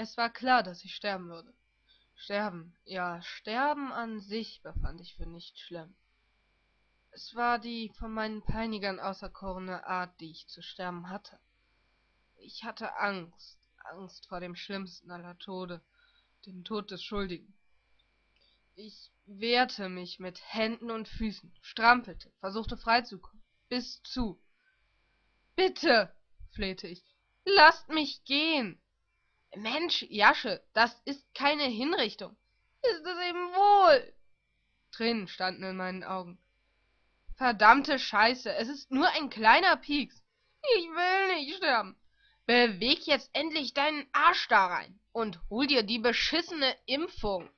es war klar dass ich sterben würde. Sterben ja sterben an sich befand ich für nicht schlimm. Es war die von meinen peinigern auserkorene art die ich zu sterben hatte. Ich hatte angst angst vor dem schlimmsten aller tode dem tod des schuldigen. Ich wehrte mich mit händen und füßen strampelte versuchte freizukommen. Biß zu. Bitte flehte ich laßt mich gehen mensch jasche das ist keine hinrichtung. Ist es eben wohl? Tränen standen in meinen augen. Verdammte scheiße es ist nur ein kleiner pieks. Ich will nicht sterben. Beweg jetzt endlich deinen arsch da rein und hol dir die beschissene impfung